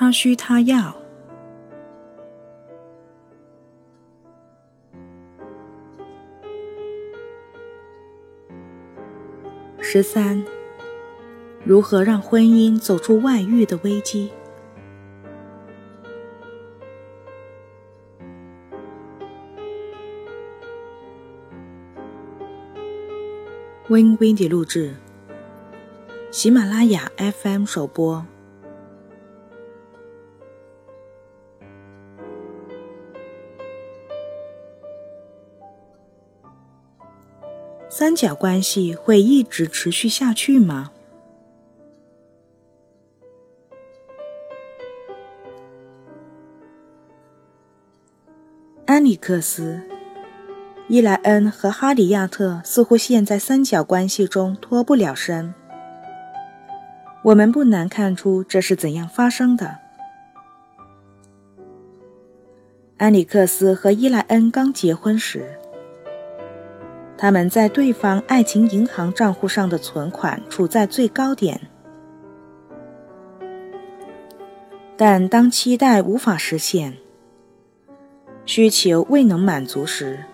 他需他要。十三，如何让婚姻走出外遇的危机？Win Windy 录制，喜马拉雅 FM 首播。三角关系会一直持续下去吗？安里克斯。伊莱恩和哈里亚特似乎陷在三角关系中脱不了身。我们不难看出这是怎样发生的。安里克斯和伊莱恩刚结婚时，他们在对方爱情银行账户上的存款处在最高点，但当期待无法实现，需求未能满足时，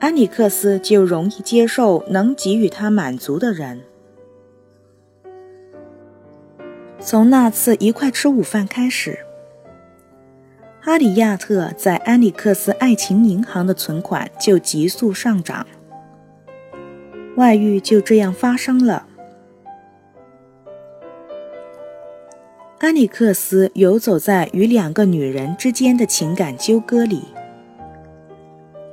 安里克斯就容易接受能给予他满足的人。从那次一块吃午饭开始，哈里亚特在安里克斯爱情银行的存款就急速上涨。外遇就这样发生了。安里克斯游走在与两个女人之间的情感纠葛里。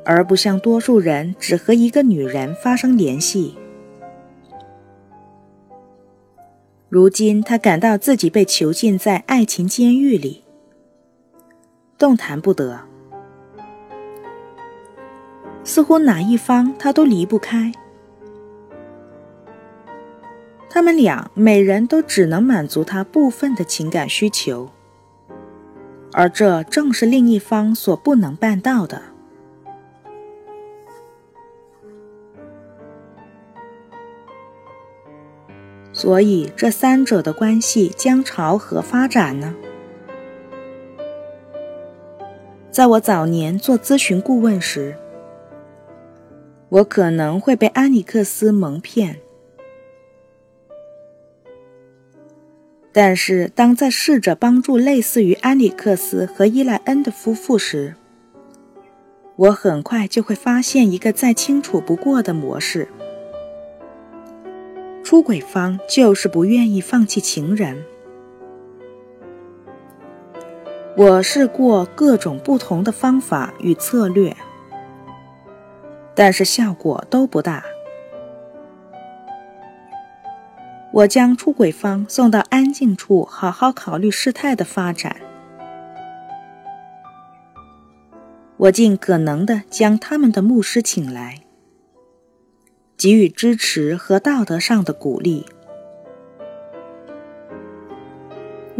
而不像多数人只和一个女人发生联系。如今，他感到自己被囚禁在爱情监狱里，动弹不得，似乎哪一方他都离不开。他们俩每人都只能满足他部分的情感需求，而这正是另一方所不能办到的。所以，这三者的关系将朝何发展呢？在我早年做咨询顾问时，我可能会被安尼克斯蒙骗，但是当在试着帮助类似于安里克斯和伊莱恩的夫妇时，我很快就会发现一个再清楚不过的模式。出轨方就是不愿意放弃情人。我试过各种不同的方法与策略，但是效果都不大。我将出轨方送到安静处，好好考虑事态的发展。我尽可能的将他们的牧师请来。给予支持和道德上的鼓励。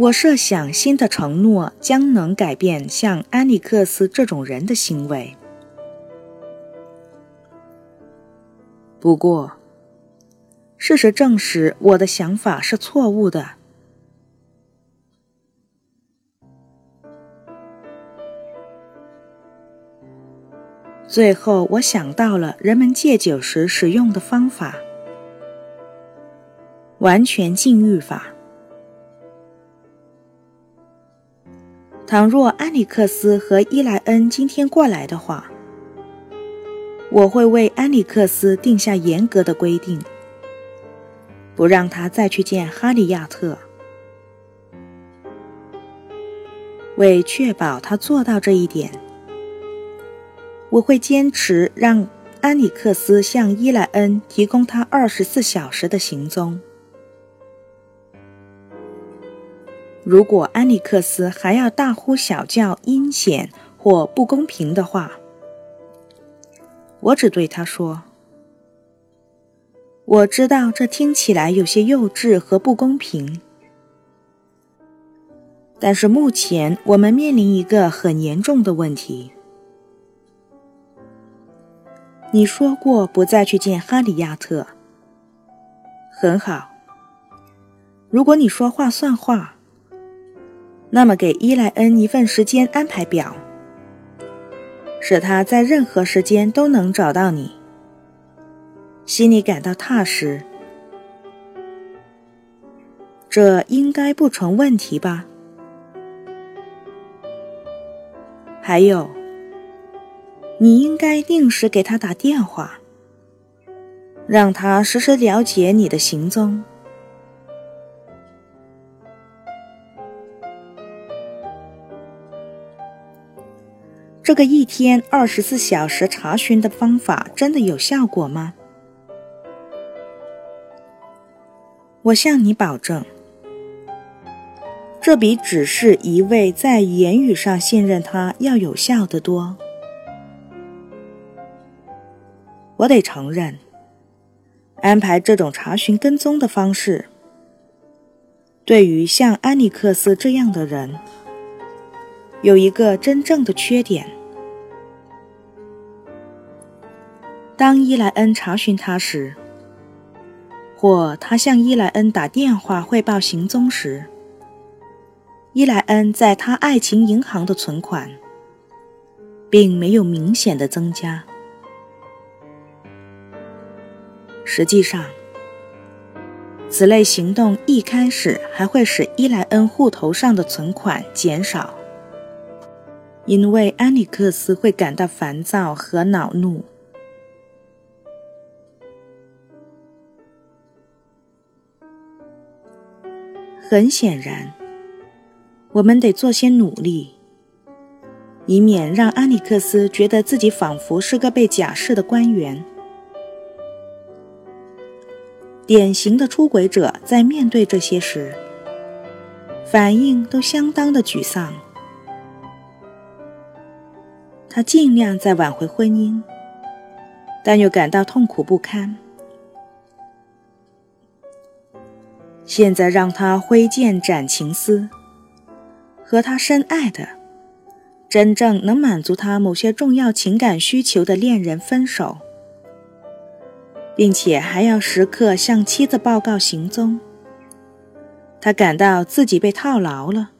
我设想新的承诺将能改变像安利克斯这种人的行为。不过，事实证实我的想法是错误的。最后，我想到了人们戒酒时使用的方法——完全禁欲法。倘若安里克斯和伊莱恩今天过来的话，我会为安里克斯定下严格的规定，不让他再去见哈利亚特。为确保他做到这一点。我会坚持让安里克斯向伊莱恩提供他二十四小时的行踪。如果安里克斯还要大呼小叫、阴险或不公平的话，我只对他说：“我知道这听起来有些幼稚和不公平，但是目前我们面临一个很严重的问题。”你说过不再去见哈里亚特，很好。如果你说话算话，那么给伊莱恩一份时间安排表，使他在任何时间都能找到你，心里感到踏实。这应该不成问题吧？还有，你应该定时给他打电话，让他时时了解你的行踪。这个一天二十四小时查询的方法真的有效果吗？我向你保证。这比只是一味在言语上信任他要有效的多。我得承认，安排这种查询跟踪的方式，对于像安尼克斯这样的人，有一个真正的缺点：当伊莱恩查询他时，或他向伊莱恩打电话汇报行踪时。伊莱恩在他爱情银行的存款，并没有明显的增加。实际上，此类行动一开始还会使伊莱恩户头上的存款减少，因为安里克斯会感到烦躁和恼怒。很显然。我们得做些努力，以免让安里克斯觉得自己仿佛是个被假释的官员。典型的出轨者在面对这些时，反应都相当的沮丧。他尽量在挽回婚姻，但又感到痛苦不堪。现在让他挥剑斩情丝。和他深爱的、真正能满足他某些重要情感需求的恋人分手，并且还要时刻向妻子报告行踪，他感到自己被套牢了。